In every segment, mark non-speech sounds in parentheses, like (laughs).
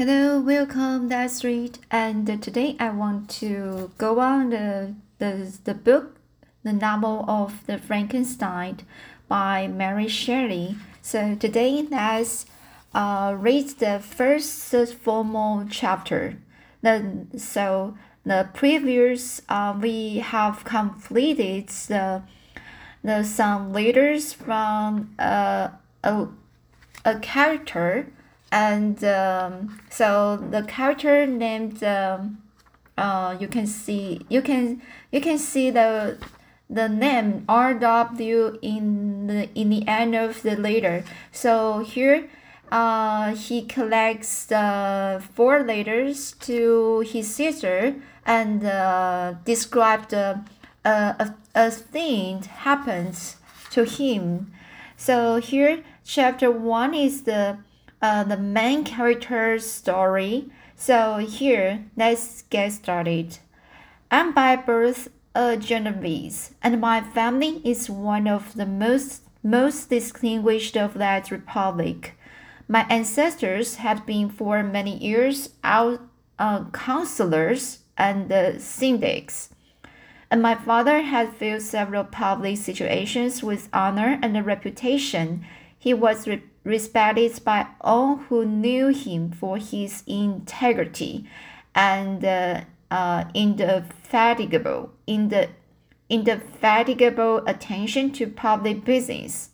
Hello, welcome that street. And today I want to go on the the, the book, the novel of the Frankenstein by Mary Shelley. So today let's uh, read the first formal chapter. Then so the previous uh, we have completed the the some letters from uh, a a character and um, so the character named um, uh, you can see you can you can see the the name RW in the in the end of the letter. So here uh, he collects the four letters to his sister and uh, describe the uh, a, a thing happens to him. So here chapter one is the uh, the main character's story. So here, let's get started. I'm by birth a Genovese, and my family is one of the most most distinguished of that republic. My ancestors had been for many years out uh, counselors and uh, syndics, and my father had filled several public situations with honor and reputation. He was re respected by all who knew him for his integrity and uh, uh, indefatigable, in the indefatigable attention to public business.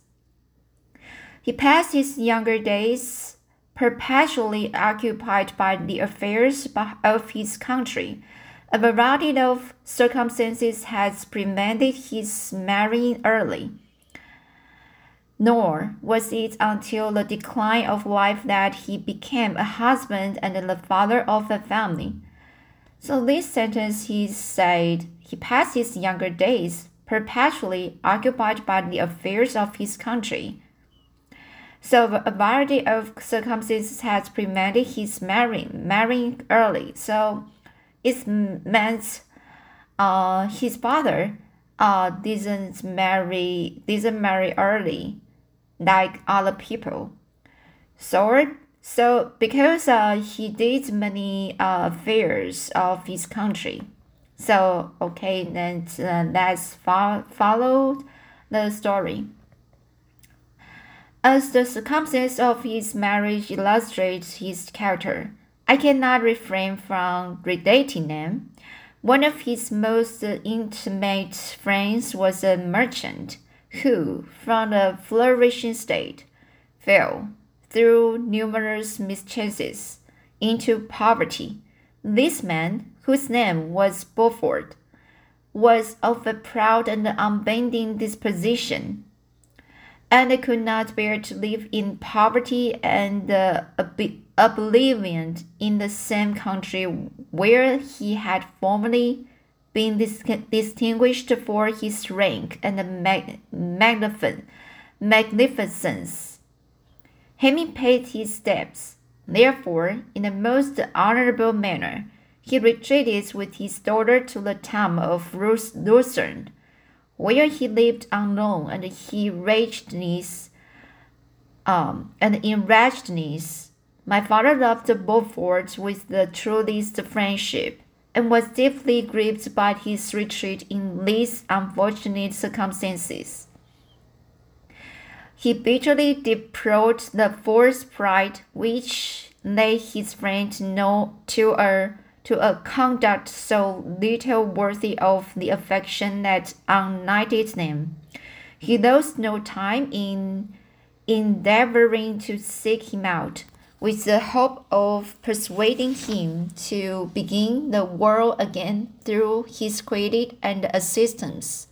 He passed his younger days perpetually occupied by the affairs of his country. A variety of circumstances has prevented his marrying early nor was it until the decline of life that he became a husband and the father of a family. So this sentence he said he passed his younger days perpetually occupied by the affairs of his country. So a variety of circumstances has prevented his marrying marrying early. So it meant uh, his father uh, didn't marry didn't marry early like other people. So, so because uh, he did many uh, affairs of his country. So, okay, then uh, let's fo- follow the story. As the circumstances of his marriage illustrate his character, I cannot refrain from relating them. One of his most intimate friends was a merchant who, from a flourishing state, fell, through numerous mischances, into poverty. This man, whose name was Beaufort, was of a proud and unbending disposition, and could not bear to live in poverty and uh, oblivion in the same country where he had formerly being dis distinguished for his rank and mag magnificence. Having paid his debts, therefore, in the most honorable manner, he retreated with his daughter to the town of Lucerne, where he lived unknown, and he wretchedness, um, and in wretchedness, my father loved Beaufort with the truest friendship and was deeply grieved by his retreat in these unfortunate circumstances. He bitterly deplored the false pride which led his friend to a to a conduct so little worthy of the affection that united them. He lost no time in endeavoring to seek him out with the hope of persuading him to begin the world again through his credit and assistance.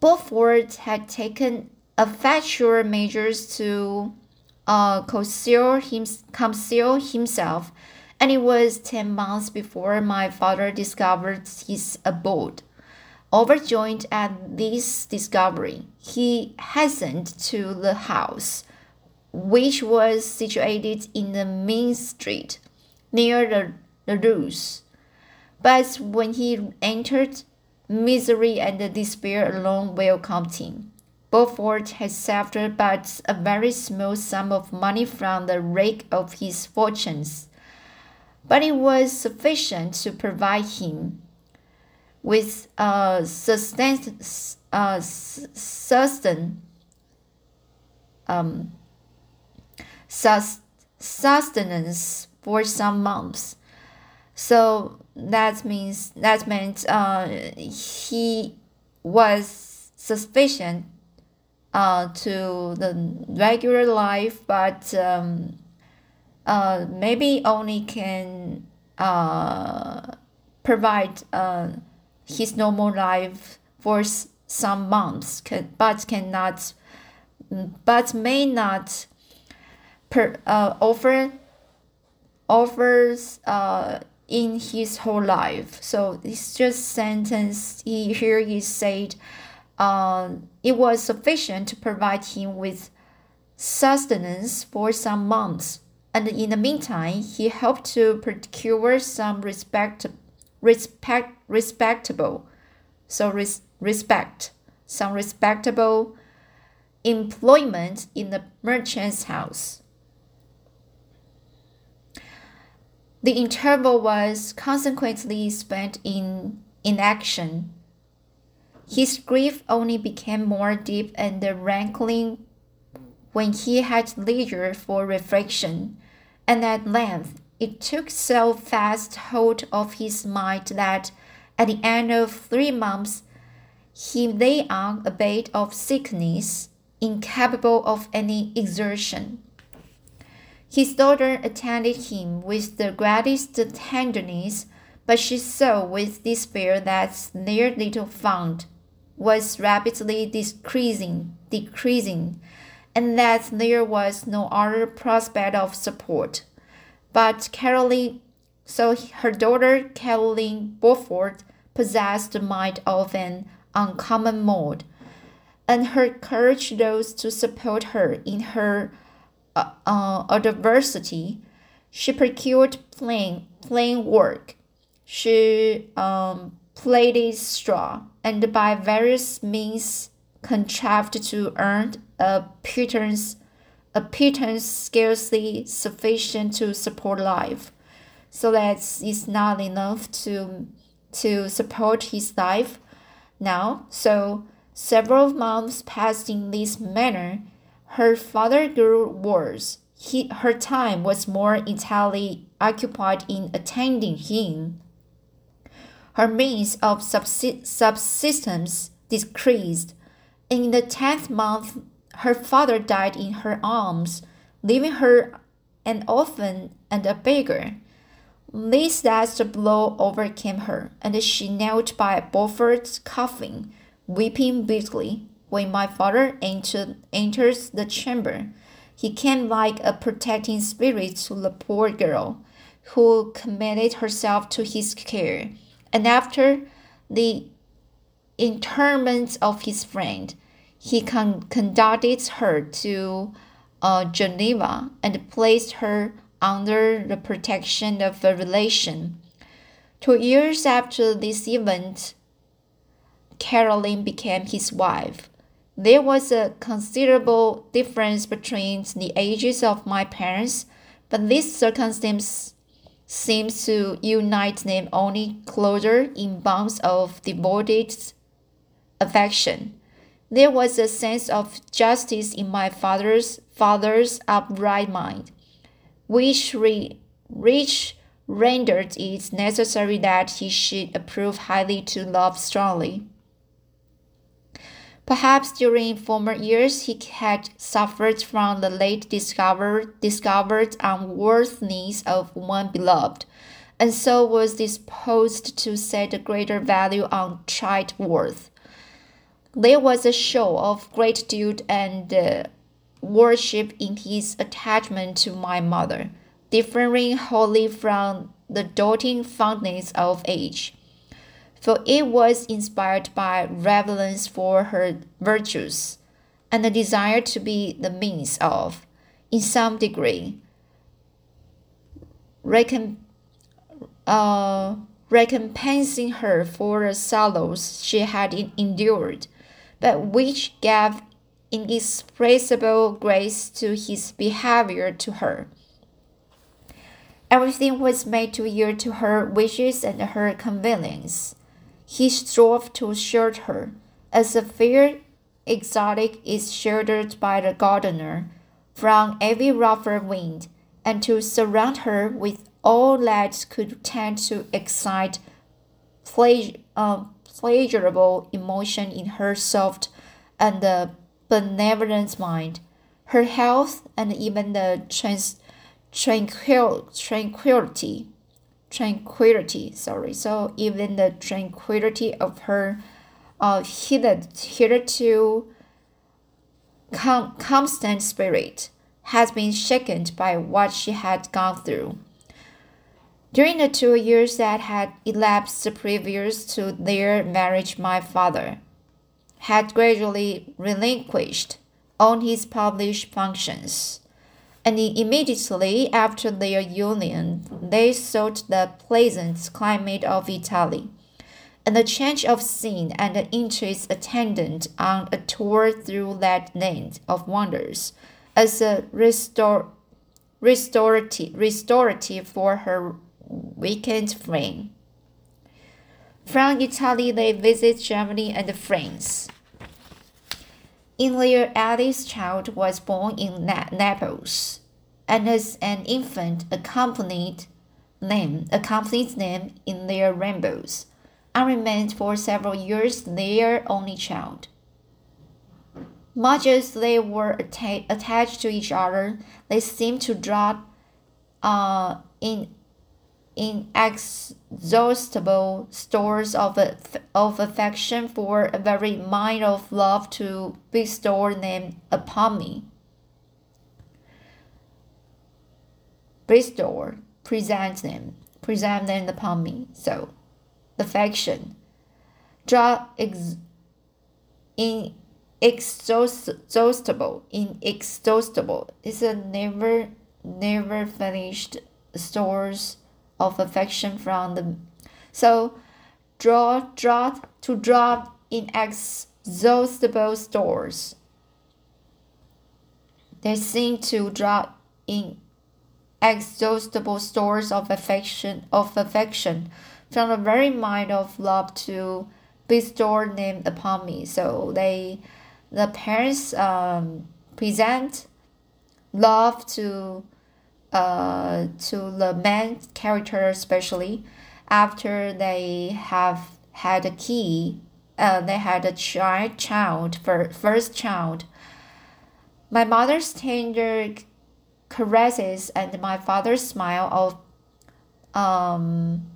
Beaufort had taken effectual measures to uh, conceal, him, conceal himself, and it was ten months before my father discovered his abode. Overjoyed at this discovery, he hastened to the house which was situated in the main street near the, the Reuss. But when he entered, misery and despair alone welcomed him. Beaufort had saved but a very small sum of money from the wreck of his fortunes. but it was sufficient to provide him with uh, sustenance, uh, sustain, um, sustenance for some months. So that means that meant uh, he was sufficient uh, to the regular life, but um, uh, maybe only can uh, provide uh, his normal life for some months, but cannot, but may not per, uh, offer offers uh, in his whole life. So it's just sentence he, here he said uh, it was sufficient to provide him with sustenance for some months. And in the meantime, he helped to procure some respect, respect, respectable, so res, respect, some respectable employment in the merchant's house. The interval was consequently spent in inaction. His grief only became more deep and rankling when he had leisure for reflection, and at length it took so fast hold of his mind that at the end of three months he lay on a bed of sickness, incapable of any exertion. His daughter attended him with the greatest tenderness, but she saw with despair that their little fund was rapidly decreasing, decreasing, and that there was no other prospect of support. But Caroline, so her daughter Caroline Beaufort possessed the mind of an uncommon mode, and her courage rose to support her in her uh, uh, adversity, she procured plain, plain work. She um, plaited straw and by various means contrived to earn a pittance, a pittance scarcely sufficient to support life. So that it's not enough to to support his life now. So several months passed in this manner her father grew worse. He, her time was more entirely occupied in attending him. Her means of subsistence decreased. In the tenth month, her father died in her arms, leaving her an orphan and a beggar. This last blow overcame her, and she knelt by Beaufort's coffin, weeping bitterly. When my father entered, enters the chamber, he came like a protecting spirit to the poor girl, who committed herself to his care. And after the interment of his friend, he con- conducted her to uh, Geneva and placed her under the protection of a relation. Two years after this event, Caroline became his wife. There was a considerable difference between the ages of my parents, but this circumstance seems to unite them only closer in bonds of devoted affection. There was a sense of justice in my father's father's upright mind, which re, which rendered it necessary that he should approve highly to love strongly. Perhaps during former years he had suffered from the late discovered, discovered unworthiness of one beloved, and so was disposed to set a greater value on tried worth. There was a show of gratitude and uh, worship in his attachment to my mother, differing wholly from the doting fondness of age for it was inspired by reverence for her virtues and a desire to be the means of, in some degree, recomp- uh, recompensing her for the sorrows she had endured, but which gave inexpressible grace to his behavior to her. Everything was made to yield to her wishes and her convenience. He strove to shield her, as a fair exotic is shielded by the gardener from every rougher wind, and to surround her with all that could tend to excite pleasure, uh, pleasurable emotion in her soft and uh, benevolent mind. Her health and even the trans, tranquil, tranquility, tranquility, sorry, so even the tranquility of her uh, hitherto con- constant spirit has been shaken by what she had gone through. During the two years that had elapsed previous to their marriage, my father had gradually relinquished all his published functions, and immediately after their union, they sought the pleasant climate of Italy, and the change of scene and the interest attendant on a tour through that land of wonders as a restorative, restorative for her weakened frame. From Italy, they visit Germany and France. In their eldest child was born in Naples, and as an infant accompanied them, accompanied them in their rambles, and remained for several years their only child. Much as they were atta attached to each other, they seemed to draw uh, in inexhaustible stores of, of affection for a very mind of love to bestow them upon me. Bestow, present them, present them upon me. So, affection, draw ex, inexhaustible, inexhaustible is a never, never finished stores of affection from them. So, draw, draw, to draw inexhaustible stores. They seem to draw inexhaustible stores of affection of affection from the very mind of love to bestow them upon me. So they, the parents um, present love to uh, to the main character especially after they have had a key uh, they had a child child first child. My mother's tender caresses and my father's smile of um,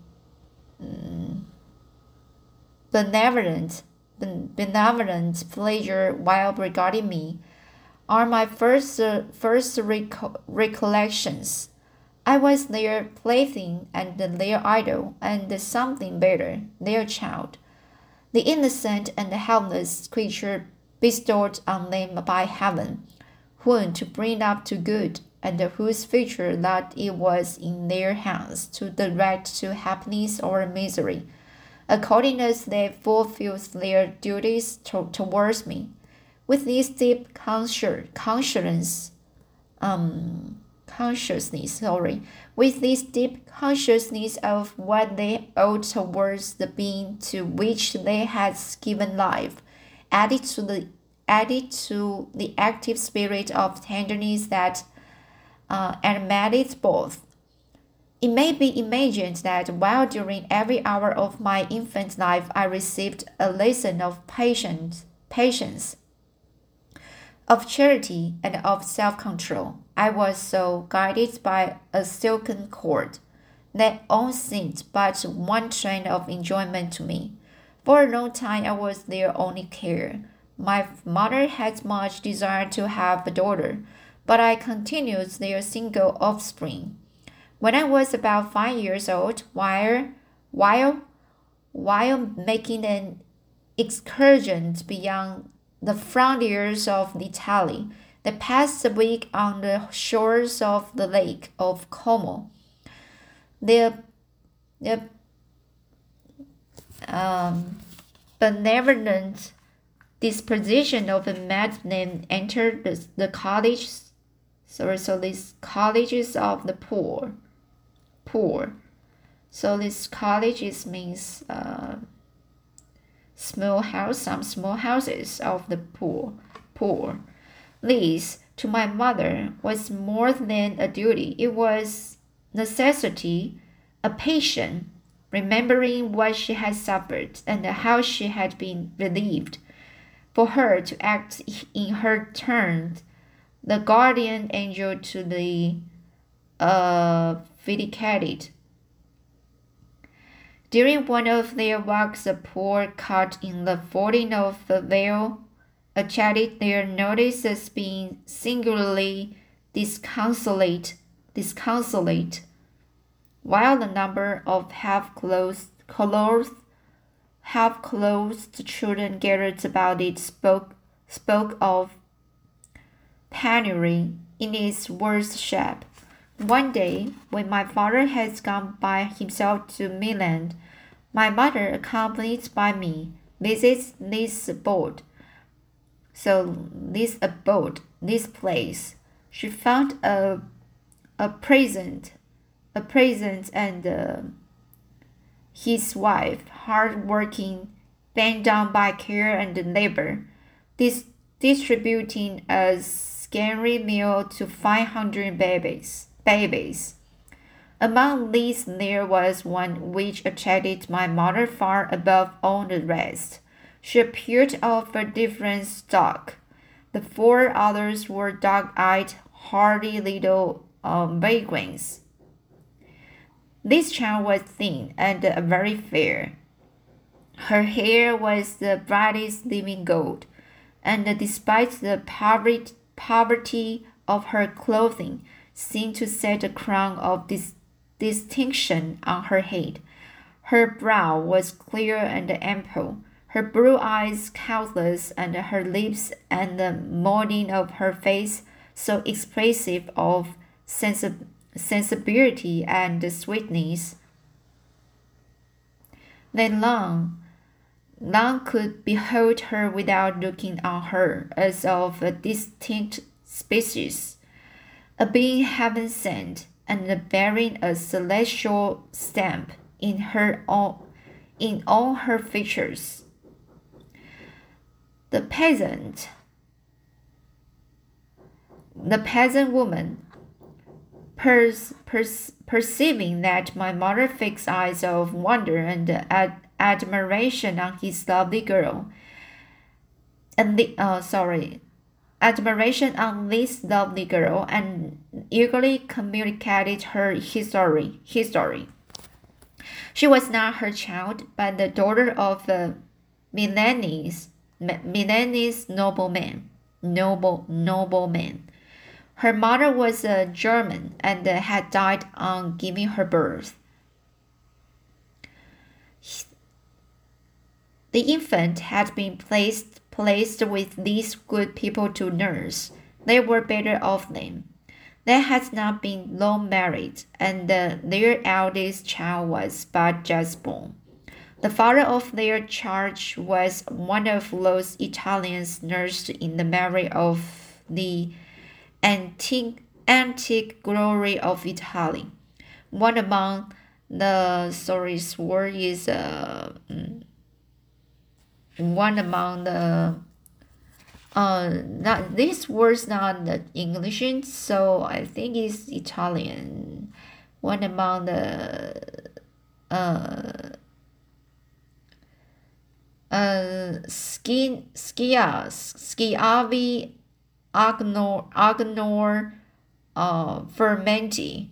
benevolent benevolent pleasure while regarding me are my first uh, first reco- recollections. I was their plaything and their idol, and something better, their child, the innocent and helpless creature bestowed on them by heaven, whom to bring up to good, and whose future that it was in their hands to direct to happiness or misery, according as they fulfilled their duties to- towards me with this deep conscience, um, consciousness, sorry, with this deep consciousness of what they owe towards the being to which they had given life, added to the added to the active spirit of tenderness that uh, animated both. It may be imagined that while during every hour of my infant life I received a lesson of patience, patience, of charity and of self control. I was so guided by a silken cord that all seemed but one train of enjoyment to me. For a long time, I was their only care. My mother had much desire to have a daughter, but I continued their single offspring. When I was about five years old, while, while, while making an excursion beyond the frontiers of Italy. They passed the week on the shores of the lake of Como. The, the um, benevolent disposition of a madman entered the, the college sorry so these colleges of the poor poor. So this cottage is means uh, small house, some small houses of the poor. Poor. This to my mother was more than a duty. It was necessity, a passion, remembering what she had suffered and how she had been relieved. For her to act in her turn, the guardian angel to the uh, vindicated. During one of their walks, a poor cut in the folding of the vale attracted their notice as being singularly disconsolate, disconsolate, while the number of half-clothed, clothed, half-clothed children gathered about it spoke, spoke of penury in its worst shape. One day, when my father had gone by himself to Milan, my mother, accompanied by me, visits this abode. So this abode, this place, she found a a present, a present, and uh, his wife, hard working, bent down by care and labor, this distributing a scanty meal to five hundred babies babies. Among these, there was one which attracted my mother far above all the rest. She appeared of a different stock. The four others were dark eyed, hardy little uh, vagrants. This child was thin and uh, very fair. Her hair was the brightest living gold, and despite the poverty, poverty of her clothing, seemed to set a crown of dis distinction on her head. Her brow was clear and ample, her blue eyes countless, and her lips and the molding of her face so expressive of sensi sensibility and sweetness. Then long, none could behold her without looking on her as of a distinct species a being heaven sent, and bearing a celestial stamp in her all, in all her features. The peasant, the peasant woman, perceiving that my mother fixed eyes of wonder and ad, admiration on his lovely girl, and the uh, sorry, admiration on this lovely girl and eagerly communicated her history. history. She was not her child, but the daughter of a Milanese, Milanese nobleman. Noble, nobleman. Her mother was a German and had died on giving her birth. The infant had been placed placed with these good people to nurse, they were better off than. They had not been long married, and their eldest child was but just born. The father of their charge was one of those Italians nursed in the memory of the antique, antique glory of Italy. One among the stories word is uh, mm, one among the uh not this word's not the English so I think it's Italian. One among the uh uh ski skia schiavi agnor agnor uh fermenti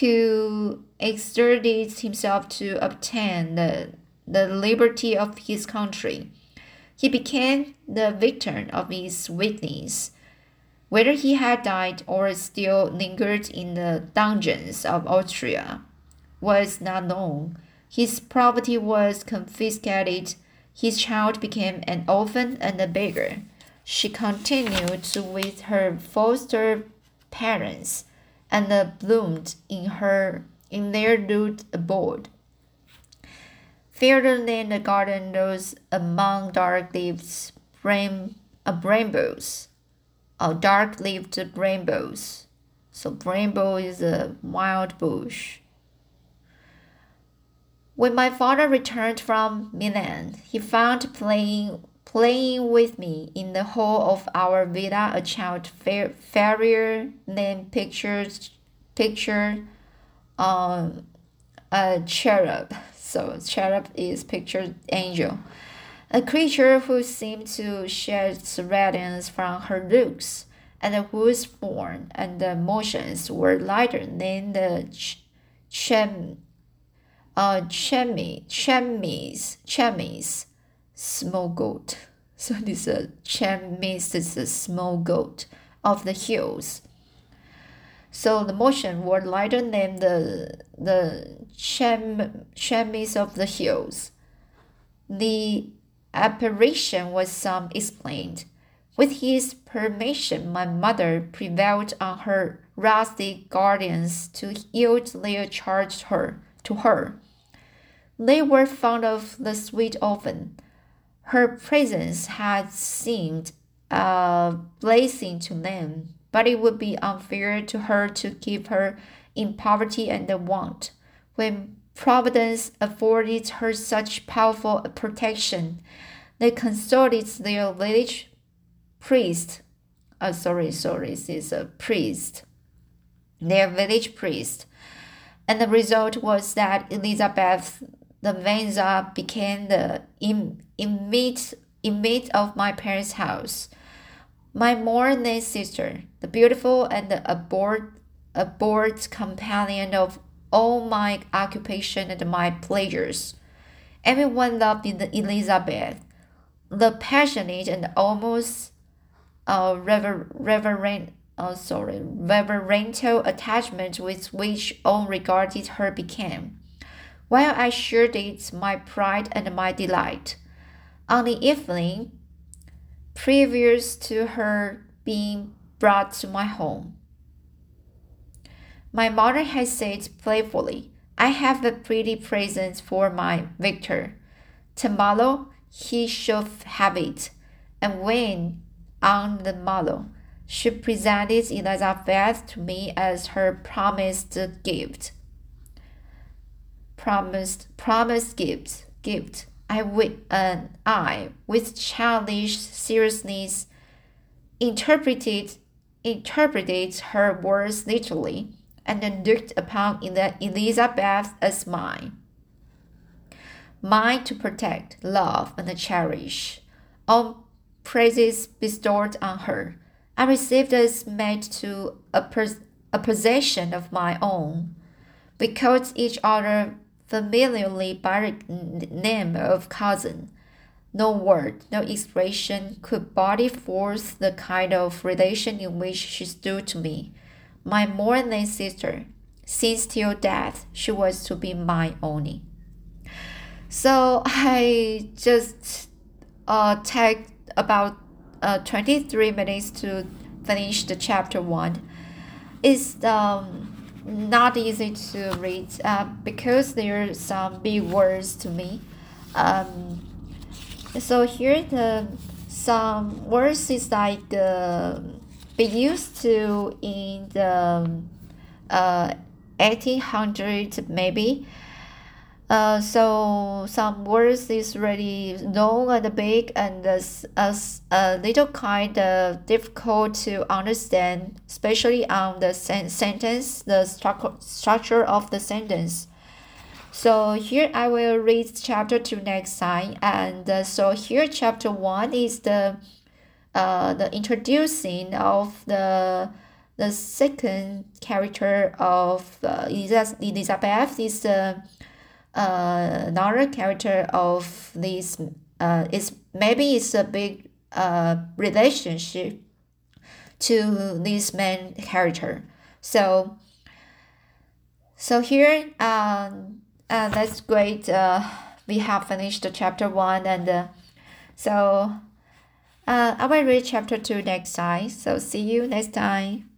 who exerted himself to obtain the the liberty of his country. He became the victim of his weakness. Whether he had died or still lingered in the dungeons of Austria was not known. His property was confiscated. His child became an orphan and a beggar. She continued with her foster parents and bloomed in her in their rude abode. Further in the garden rose among dark leaves, bram, uh, brambles, uh, dark-leaved brambles. So bramble is a wild bush. When my father returned from Milan, he found playing playing with me in the hall of our villa a child fair, fairer than pictures picture um a cherub. So cherub is pictured angel. A creature who seemed to shed radiance from her looks, and whose form and the motions were lighter than the ch- chem, uh, chemis, chemis, chemis, small goat. (laughs) So this uh, chemis is a small goat of the hills. So the motion were lighter than the the chem, chemis of the hills. The apparition was some explained. With his permission, my mother prevailed on her rustic guardians to yield their charge her. To her. They were fond of the sweet orphan. Her presence had seemed a blessing to them, but it would be unfair to her to keep her in poverty and want. When Providence afforded her such powerful protection. They consulted their village priest. Uh, sorry, sorry, this is a priest. Their village priest. And the result was that Elizabeth Lavenza became the inmate, inmate of my parents' house. My more than sister, the beautiful and the abhorred, abhorred companion of all my occupation and my pleasures. Everyone loved Elizabeth. The passionate and almost uh, rever- reverent, uh, sorry, reverential attachment with which all regarded her became, while I shared it my pride and my delight. On the evening previous to her being brought to my home, my mother had said playfully, I have a pretty present for my Victor. Tomorrow he should have it. And when, on the morrow, she presented Elizabeth to me as her promised gift. Promised, promised gift, gift. I with an I, with childish seriousness, interpreted interpreted her words literally and looked upon in Elizabeth as mine. Mine to protect, love, and cherish. All praises bestowed on her, I received as made to a, a possession of my own. We called each other familiarly by the name of cousin. No word, no expression could body forth the kind of relation in which she stood to me my more than sister, since till death she was to be my only. So I just uh, take about uh, 23 minutes to finish the chapter 1. It's um, not easy to read uh, because there are some big words to me. Um, so here the some words is like uh, be used to in the uh, 1800 maybe. Uh, so some words is really long and big and as, a little kind of difficult to understand, especially on the sen- sentence, the structure structure of the sentence. So here I will read chapter two next time, and uh, so here chapter one is the uh, the introducing of the the second character of uh, Elizabeth is uh, uh, another character of this uh, is maybe it's a big uh, relationship to this main character. So so here um, uh, that's great. Uh, we have finished chapter one and uh, so uh, I will read chapter 2 next time. So see you next time.